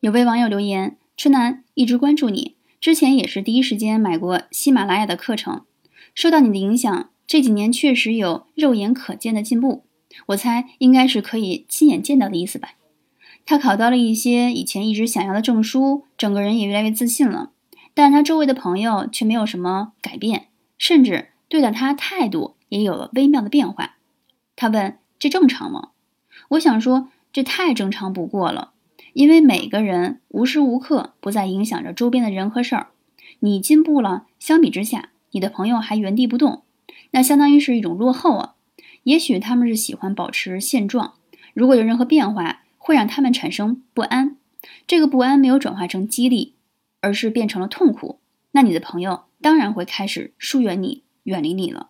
有位网友留言：“春楠一直关注你，之前也是第一时间买过喜马拉雅的课程，受到你的影响，这几年确实有肉眼可见的进步。我猜应该是可以亲眼见到的意思吧。”他考到了一些以前一直想要的证书，整个人也越来越自信了。但他周围的朋友却没有什么改变，甚至对待他态度也有了微妙的变化。他问：“这正常吗？”我想说，这太正常不过了。因为每个人无时无刻不在影响着周边的人和事儿，你进步了，相比之下，你的朋友还原地不动，那相当于是一种落后啊。也许他们是喜欢保持现状，如果有任何变化，会让他们产生不安。这个不安没有转化成激励，而是变成了痛苦，那你的朋友当然会开始疏远你，远离你了。